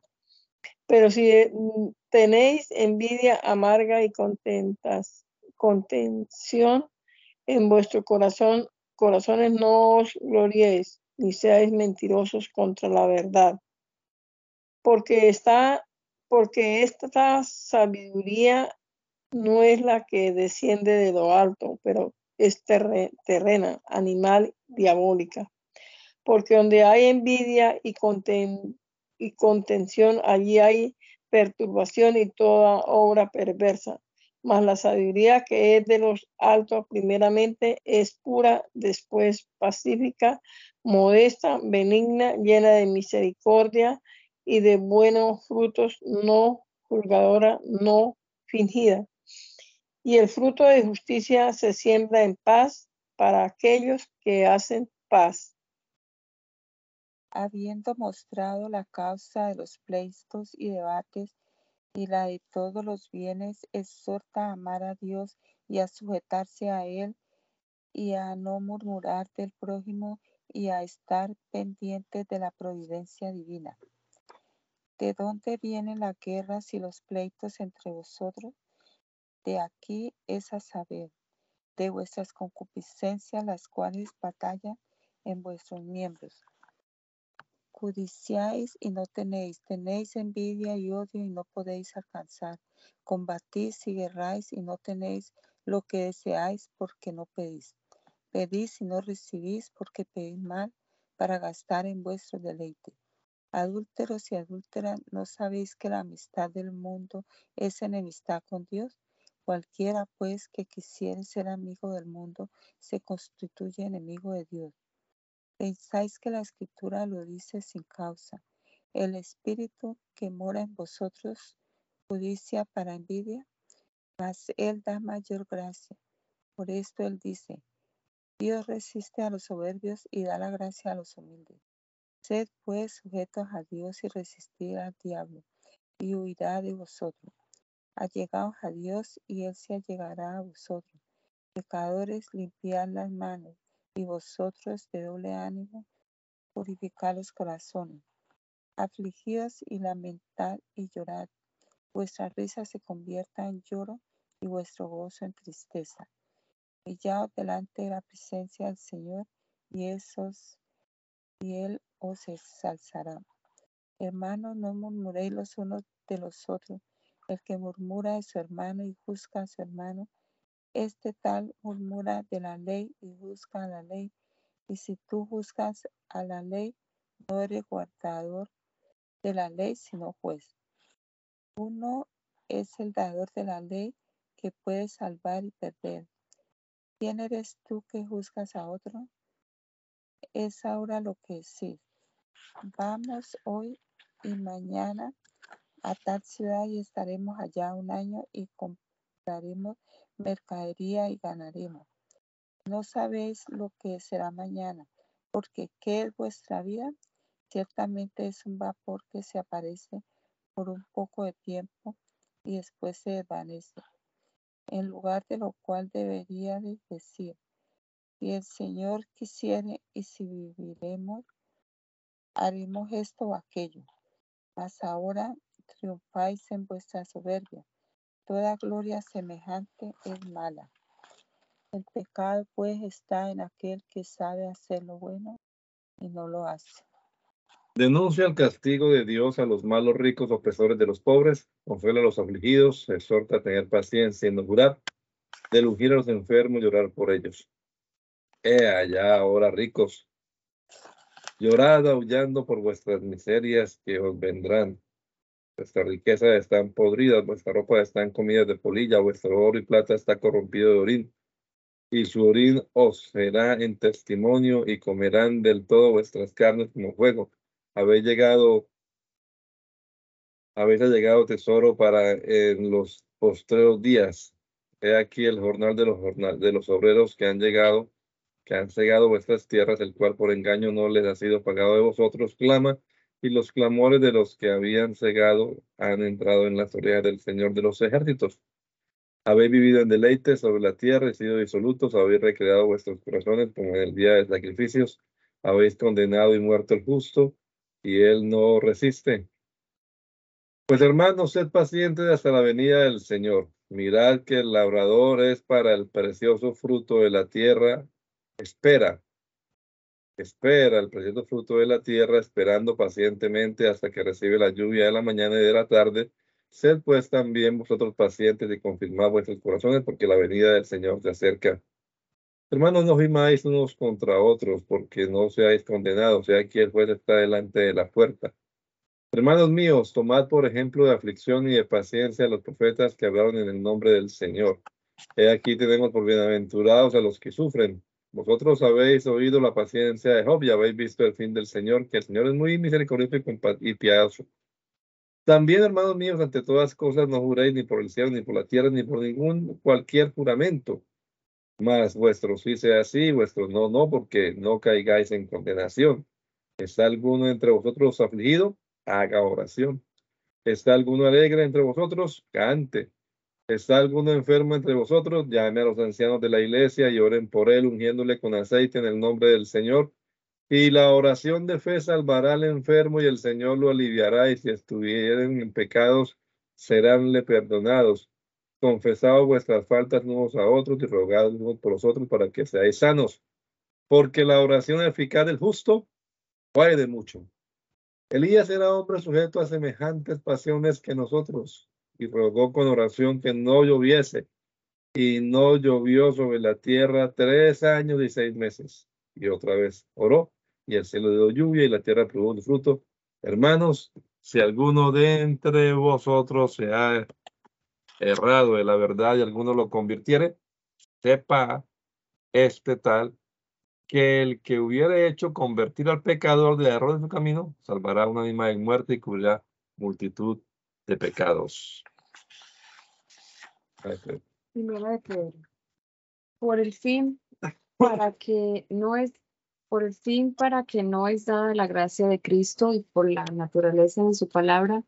Pero si mm, tenéis envidia amarga y contentas, contención en vuestro corazón, corazones no os gloriéis, ni seáis mentirosos contra la verdad. Porque está, porque esta sabiduría no es la que desciende de lo alto, pero es terrena, animal, diabólica. Porque donde hay envidia y, y contención, allí hay perturbación y toda obra perversa. Mas la sabiduría que es de los altos primeramente es pura, después pacífica, modesta, benigna, llena de misericordia y de buenos frutos, no juzgadora, no fingida. Y el fruto de justicia se siembra en paz para aquellos que hacen paz. Habiendo mostrado la causa de los pleitos y debates y la de todos los bienes, exhorta a amar a Dios y a sujetarse a Él y a no murmurar del prójimo y a estar pendientes de la providencia divina. ¿De dónde vienen las guerras y los pleitos entre vosotros? De aquí es a saber, de vuestras concupiscencias, las cuales batallan en vuestros miembros. Codiciáis y no tenéis, tenéis envidia y odio y no podéis alcanzar. Combatís y guerráis y no tenéis lo que deseáis porque no pedís. Pedís y no recibís porque pedís mal para gastar en vuestro deleite. Adúlteros y adúlteras, ¿no sabéis que la amistad del mundo es enemistad con Dios? Cualquiera, pues, que quisiere ser amigo del mundo, se constituye enemigo de Dios. Pensáis que la escritura lo dice sin causa. El espíritu que mora en vosotros, judicia para envidia, mas él da mayor gracia. Por esto él dice, Dios resiste a los soberbios y da la gracia a los humildes. Sed pues sujetos a Dios y resistid al diablo, y huirá de vosotros. Allegaos a Dios y Él se allegará a vosotros. Pecadores, limpiad las manos, y vosotros de doble ánimo, purificad los corazones. Afligidos y lamentad y llorad. Vuestra risa se convierta en lloro y vuestro gozo en tristeza Humillaos delante de la presencia del Señor y, esos, y Él os exalzará. Hermanos, no murmuréis los unos de los otros. El que murmura de su hermano y juzga a su hermano, este tal murmura de la ley y juzga a la ley. Y si tú juzgas a la ley, no eres guardador de la ley, sino juez. Uno es el dador de la ley que puede salvar y perder. ¿Quién eres tú que juzgas a otro? Es ahora lo que sí. Vamos hoy y mañana a tal ciudad y estaremos allá un año y compraremos mercadería y ganaremos. No sabéis lo que será mañana, porque ¿qué es vuestra vida? Ciertamente es un vapor que se aparece por un poco de tiempo y después se desvanece en lugar de lo cual debería decir, si el Señor quisiere y si viviremos, haremos esto o aquello. Mas ahora triunfáis en vuestra soberbia. Toda gloria semejante es mala. El pecado pues está en aquel que sabe hacer lo bueno y no lo hace. Denuncia el castigo de Dios a los malos ricos opresores de los pobres, consuela a los afligidos, exhorta a tener paciencia y no jurar, de a los enfermos y llorar por ellos. He allá ahora ricos, llorad aullando por vuestras miserias que os vendrán. Vuestra riqueza está podrida, vuestra ropa está en comida de polilla, vuestro oro y plata está corrompido de orín. Y su orín os será en testimonio y comerán del todo vuestras carnes como fuego habéis llegado, habéis llegado tesoro para en los postreros días. He aquí el jornal de los, jornal, de los obreros que han llegado, que han cegado vuestras tierras, el cual por engaño no les ha sido pagado de vosotros, clama, y los clamores de los que habían cegado han entrado en las orejas del Señor de los ejércitos. Habéis vivido en deleite sobre la tierra y sido disolutos, habéis recreado vuestros corazones como en el día de sacrificios, habéis condenado y muerto el justo, y él no resiste. Pues hermanos, sed pacientes hasta la venida del Señor. Mirad que el labrador es para el precioso fruto de la tierra. Espera, espera el precioso fruto de la tierra, esperando pacientemente hasta que recibe la lluvia de la mañana y de la tarde. Sed pues también vosotros pacientes y confirmad vuestros corazones, porque la venida del Señor se acerca. Hermanos, no gimáis unos contra otros, porque no seáis condenados, sea que el juez está delante de la puerta. Hermanos míos, tomad por ejemplo de aflicción y de paciencia a los profetas que hablaron en el nombre del Señor. He aquí tenemos por bienaventurados a los que sufren. Vosotros habéis oído la paciencia de Job y habéis visto el fin del Señor, que el Señor es muy misericordioso y piadoso. También, hermanos míos, ante todas cosas no juréis ni por el cielo, ni por la tierra, ni por ningún cualquier juramento. Mas vuestro sí sea así, vuestro no, no, porque no caigáis en condenación. ¿Está alguno entre vosotros afligido? haga oración. ¿Está alguno alegre entre vosotros? Cante. ¿Está alguno enfermo entre vosotros? Llame a los ancianos de la iglesia y oren por él, ungiéndole con aceite en el nombre del Señor. Y la oración de fe salvará al enfermo y el Señor lo aliviará. Y si estuvieren en pecados, seránle perdonados. Confesad vuestras faltas unos a otros y rogad unos por los otros para que seáis sanos. Porque la oración eficaz del justo puede mucho. Elías era hombre sujeto a semejantes pasiones que nosotros y rogó con oración que no lloviese. Y no llovió sobre la tierra tres años y seis meses. Y otra vez oró y el cielo dio lluvia y la tierra produjo fruto. Hermanos, si alguno de entre vosotros se ha errado de la verdad y alguno lo convirtiere, sepa este tal que el que hubiera hecho convertir al pecador de error de su camino, salvará una anima de muerte y cubrirá multitud de pecados. Primera de Pedro. Por el fin, para que no es, por el fin, para que no es dada la gracia de Cristo y por la naturaleza de su palabra,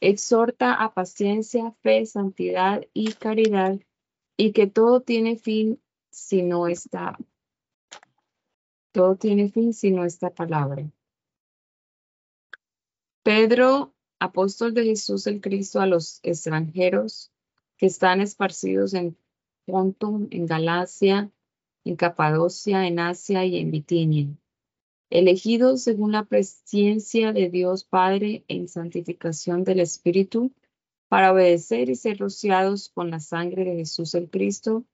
exhorta a paciencia, fe, santidad y caridad, y que todo tiene fin si no está todo tiene fin sino esta palabra. Pedro, apóstol de Jesús el Cristo a los extranjeros que están esparcidos en Ponto, en Galacia, en Capadocia, en Asia y en Bitinia, elegidos según la presencia de Dios Padre en santificación del Espíritu, para obedecer y ser rociados con la sangre de Jesús el Cristo,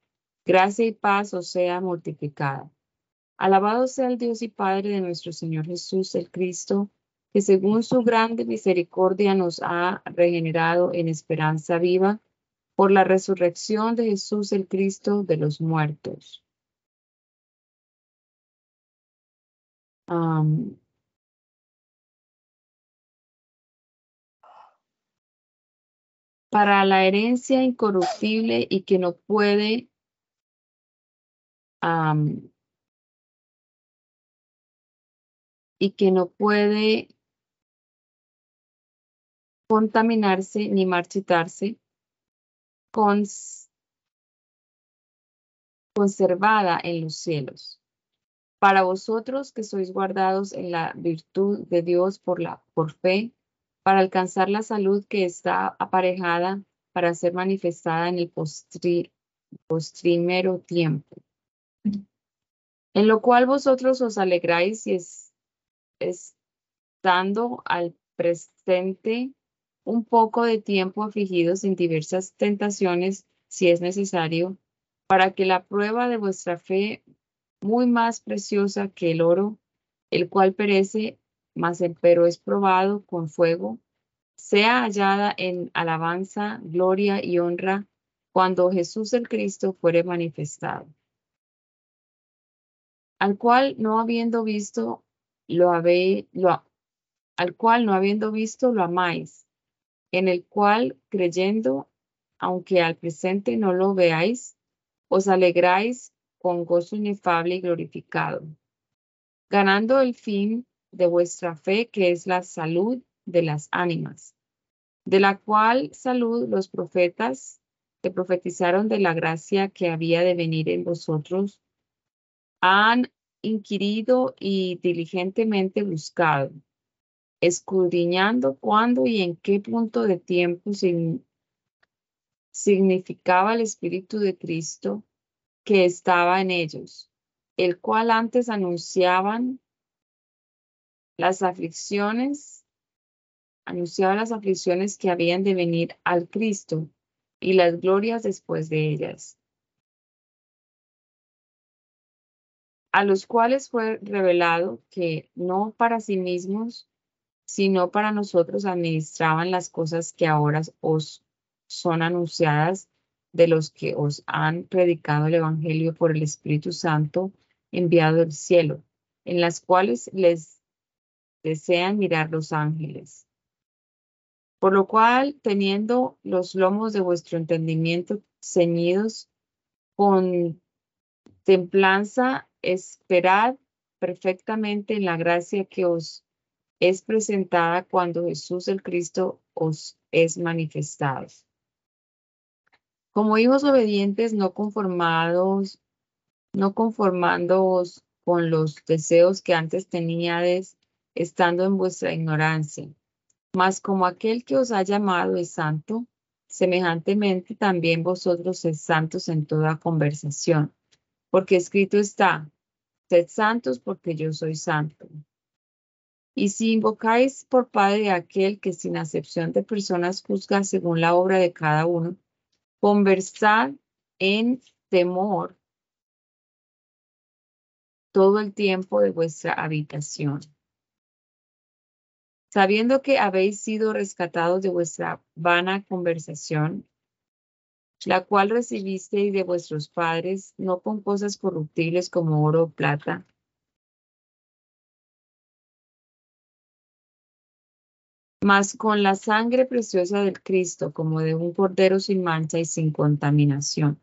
gracia y paz os sea multiplicada. Alabado sea el Dios y Padre de nuestro Señor Jesús el Cristo, que según su grande misericordia nos ha regenerado en esperanza viva por la resurrección de Jesús el Cristo de los muertos. para la herencia incorruptible y que no puede y que no puede contaminarse ni marchitarse, conservada en los cielos. Para vosotros que sois guardados en la virtud de Dios por, la, por fe, para alcanzar la salud que está aparejada para ser manifestada en el postrimero tiempo. En lo cual vosotros os alegráis y es, estando al presente un poco de tiempo afligidos en diversas tentaciones, si es necesario, para que la prueba de vuestra fe, muy más preciosa que el oro, el cual perece, mas pero es probado con fuego, sea hallada en alabanza, gloria y honra cuando Jesús el Cristo fuere manifestado, al cual no habiendo visto lo habéis, lo, al cual no habiendo visto lo amáis, en el cual creyendo, aunque al presente no lo veáis, os alegráis con gozo inefable y glorificado, ganando el fin de vuestra fe, que es la salud de las ánimas, de la cual salud los profetas que profetizaron de la gracia que había de venir en vosotros, han inquirido y diligentemente buscado, escudriñando cuándo y en qué punto de tiempo significaba el Espíritu de Cristo que estaba en ellos, el cual antes anunciaban las aflicciones, anunciaba las aflicciones que habían de venir al Cristo y las glorias después de ellas, a los cuales fue revelado que no para sí mismos, sino para nosotros administraban las cosas que ahora os son anunciadas de los que os han predicado el Evangelio por el Espíritu Santo enviado del cielo, en las cuales les desean mirar los ángeles. Por lo cual, teniendo los lomos de vuestro entendimiento ceñidos con templanza, esperad perfectamente en la gracia que os es presentada cuando Jesús el Cristo os es manifestado. Como hijos obedientes, no conformados, no conformándoos con los deseos que antes teníades, estando en vuestra ignorancia mas como aquel que os ha llamado es santo, semejantemente también vosotros sed santos en toda conversación, porque escrito está, sed santos porque yo soy santo. Y si invocáis por Padre aquel que sin acepción de personas juzga según la obra de cada uno, conversad en temor todo el tiempo de vuestra habitación. Sabiendo que habéis sido rescatados de vuestra vana conversación, la cual recibisteis de vuestros padres, no con cosas corruptibles como oro o plata, mas con la sangre preciosa del Cristo, como de un cordero sin mancha y sin contaminación,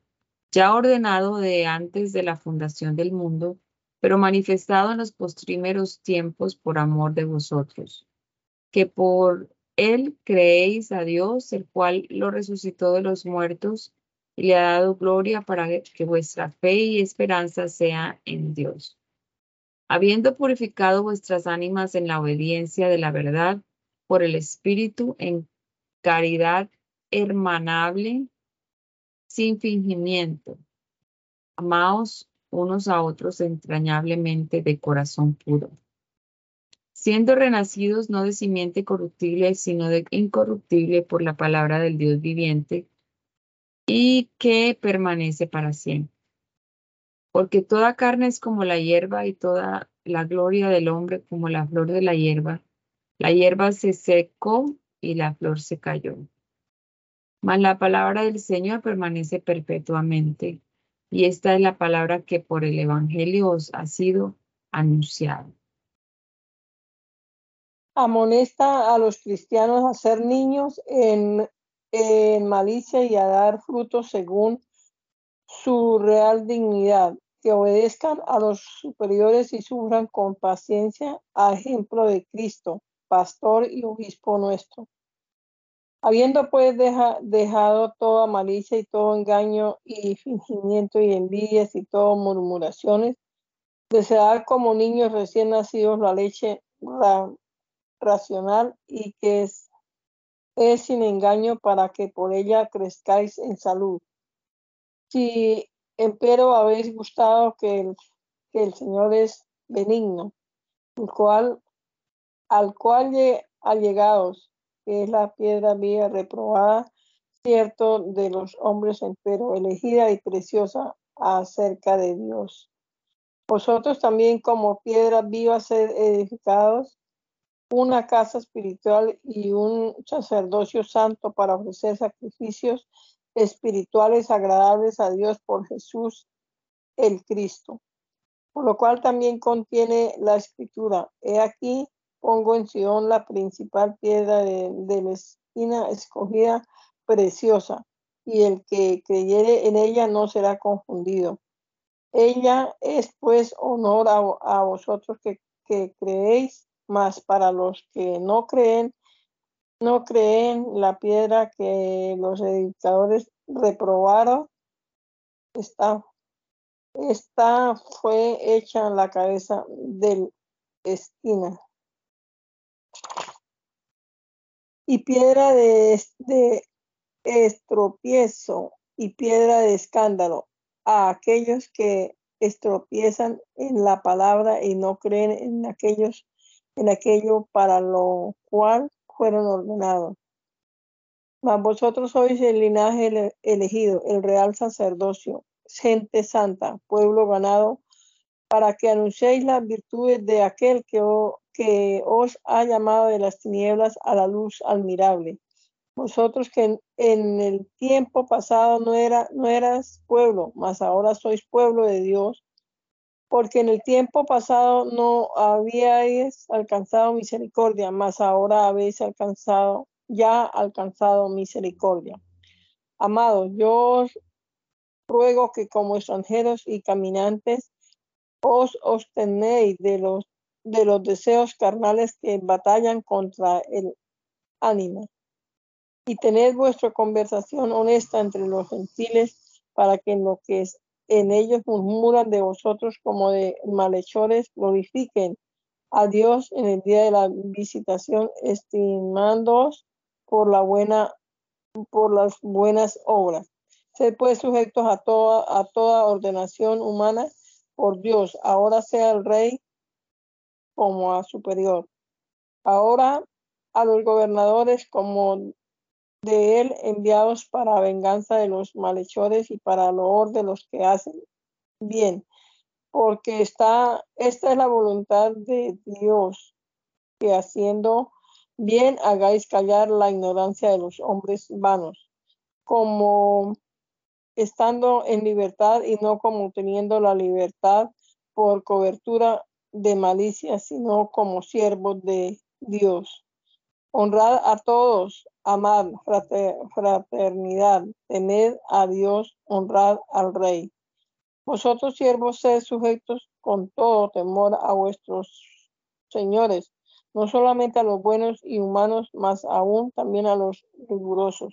ya ordenado de antes de la fundación del mundo, pero manifestado en los postrimeros tiempos por amor de vosotros que por él creéis a Dios, el cual lo resucitó de los muertos y le ha dado gloria para que vuestra fe y esperanza sea en Dios. Habiendo purificado vuestras ánimas en la obediencia de la verdad por el Espíritu en caridad hermanable, sin fingimiento. Amaos unos a otros entrañablemente de corazón puro siendo renacidos no de simiente corruptible, sino de incorruptible por la palabra del Dios viviente, y que permanece para siempre. Porque toda carne es como la hierba y toda la gloria del hombre como la flor de la hierba. La hierba se secó y la flor se cayó. Mas la palabra del Señor permanece perpetuamente. Y esta es la palabra que por el Evangelio os ha sido anunciada amonesta a los cristianos a ser niños en, malicia y a dar frutos según su real dignidad, que obedezcan a los superiores y sufran con paciencia a ejemplo de Cristo, pastor y obispo nuestro. Habiendo pues dejado toda malicia y todo engaño y fingimiento y envidias y todo murmuraciones, desear como niños recién nacidos la leche, racional y que es, es sin engaño para que por ella crezcáis en salud. Si empero habéis gustado que el, que el Señor es benigno, el cual, al cual allegados, que es la piedra viva reprobada, cierto de los hombres, empero elegida y preciosa acerca de Dios. Vosotros también como piedras vivas sed edificados una casa espiritual y un sacerdocio santo para ofrecer sacrificios espirituales agradables a Dios por Jesús el Cristo. Por lo cual también contiene la escritura. He aquí, pongo en Sion la principal piedra de, la esquina escogida, preciosa, y el que creyere en ella no será confundido. Ella es pues honor a, vosotros que, que creéis mas para los que no creen, no creen la piedra que los edificadores reprobaron, esta, esta fue hecha en la cabeza del esquina. Y piedra de, de estropiezo y piedra de escándalo a aquellos que estropiezan en la palabra y no creen en aquellos en aquello para lo cual fueron ordenados. Mas vosotros sois el linaje elegido, el real sacerdocio, gente santa, pueblo ganado, para que anunciéis las virtudes de aquel que, que os ha llamado de las tinieblas a la luz admirable. Vosotros que en, el tiempo pasado no, era, no eras pueblo, mas ahora sois pueblo de Dios, porque en el tiempo pasado no habíais alcanzado misericordia, mas ahora habéis alcanzado, ya alcanzado misericordia. Amados, yo os ruego que como extranjeros y caminantes os obtenéis de los, de los deseos carnales que batallan contra el ánimo y tened vuestra conversación honesta entre los gentiles para que en lo que es en ellos murmuran de vosotros como de malhechores, glorifiquen a Dios en el día de la visitación, estimándoos por la buena, por las buenas obras. Sed pues sujetos a toda, a toda ordenación humana por Dios, ahora sea el rey como a superior. Ahora a los gobernadores como de él enviados para venganza de los malhechores y para loor de los que hacen bien, porque está, esta es la voluntad de Dios, que haciendo bien hagáis callar la ignorancia de los hombres vanos, como estando en libertad y no como teniendo la libertad por cobertura de malicia, sino como siervos de Dios. Honrad a todos, amad fraternidad, temed a Dios, honrad al Rey. Vosotros siervos sed sujetos con todo temor a vuestros señores, no solamente a los buenos y humanos, mas aún también a los rigurosos.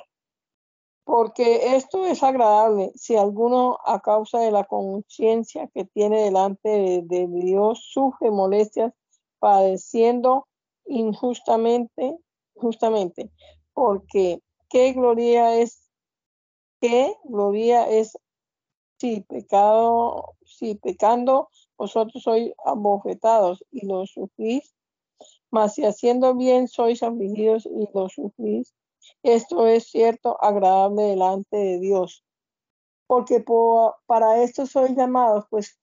Porque esto es agradable. Si alguno a causa de la conciencia que tiene delante de, Dios sufre molestias padeciendo injustamente justamente porque qué gloria es, qué gloria es si pecado, si pecando vosotros sois abofetados y lo sufrís, mas si haciendo bien sois afligidos y lo sufrís, esto es cierto, agradable delante de Dios. Porque para esto sois llamados, pues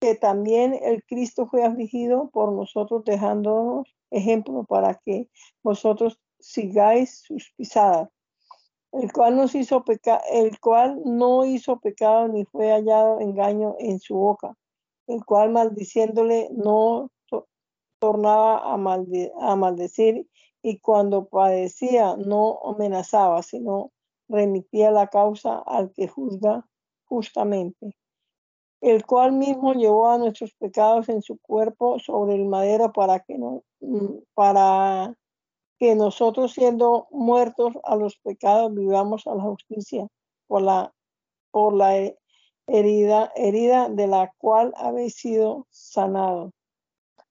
que también el Cristo fue afligido por nosotros, dejándonos ejemplo para que vosotros sigáis sus pisadas, el cual nos hizo pecar, el cual no hizo pecado ni fue hallado engaño en su boca, el cual maldiciéndole no tornaba a, a maldecir y cuando padecía no amenazaba, sino remitía la causa al que juzga justamente el cual mismo llevó a nuestros pecados en su cuerpo sobre el madero para que, no, mm, para que nosotros siendo muertos a los pecados vivamos a la justicia por la, por la herida, herida de la cual habéis sido sanados.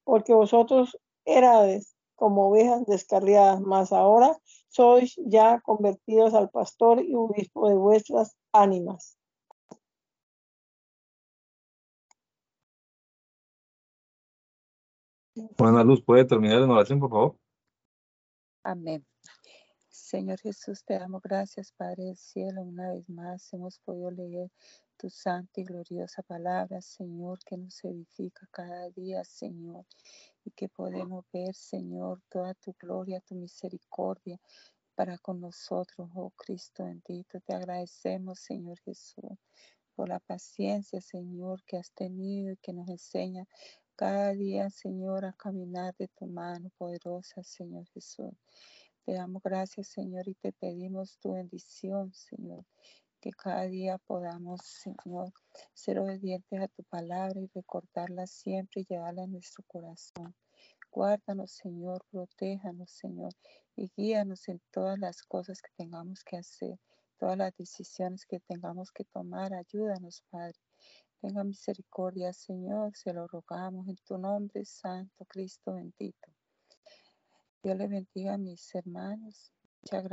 Porque vosotros erades como ovejas descarriadas, mas ahora sois ya convertidos al pastor y obispo de vuestras ánimas. Juana Luz, ¿puede terminar en oración, por favor? Amén. Señor Jesús, te damos gracias, Padre del cielo. Una vez más hemos podido leer tu santa y gloriosa palabra, Señor, que nos edifica cada día, Señor, y que podemos ver, Señor, toda tu gloria, tu misericordia para con nosotros, oh Cristo bendito. Te agradecemos, Señor Jesús, por la paciencia, Señor, que has tenido y que nos enseña cada día, Señor, a caminar de tu mano poderosa, Señor Jesús. Te damos gracias, Señor, y te pedimos tu bendición, Señor. Que cada día podamos, Señor, ser obedientes a tu palabra y recordarla siempre y llevarla en nuestro corazón. Guárdanos, Señor, protéjanos, Señor, y guíanos en todas las cosas que tengamos que hacer todas las decisiones que tengamos que tomar. Ayúdanos, Padre. Tenga misericordia, Señor, se lo rogamos en tu nombre, Santo Cristo bendito. Dios le bendiga a mis hermanos. Muchas gracias.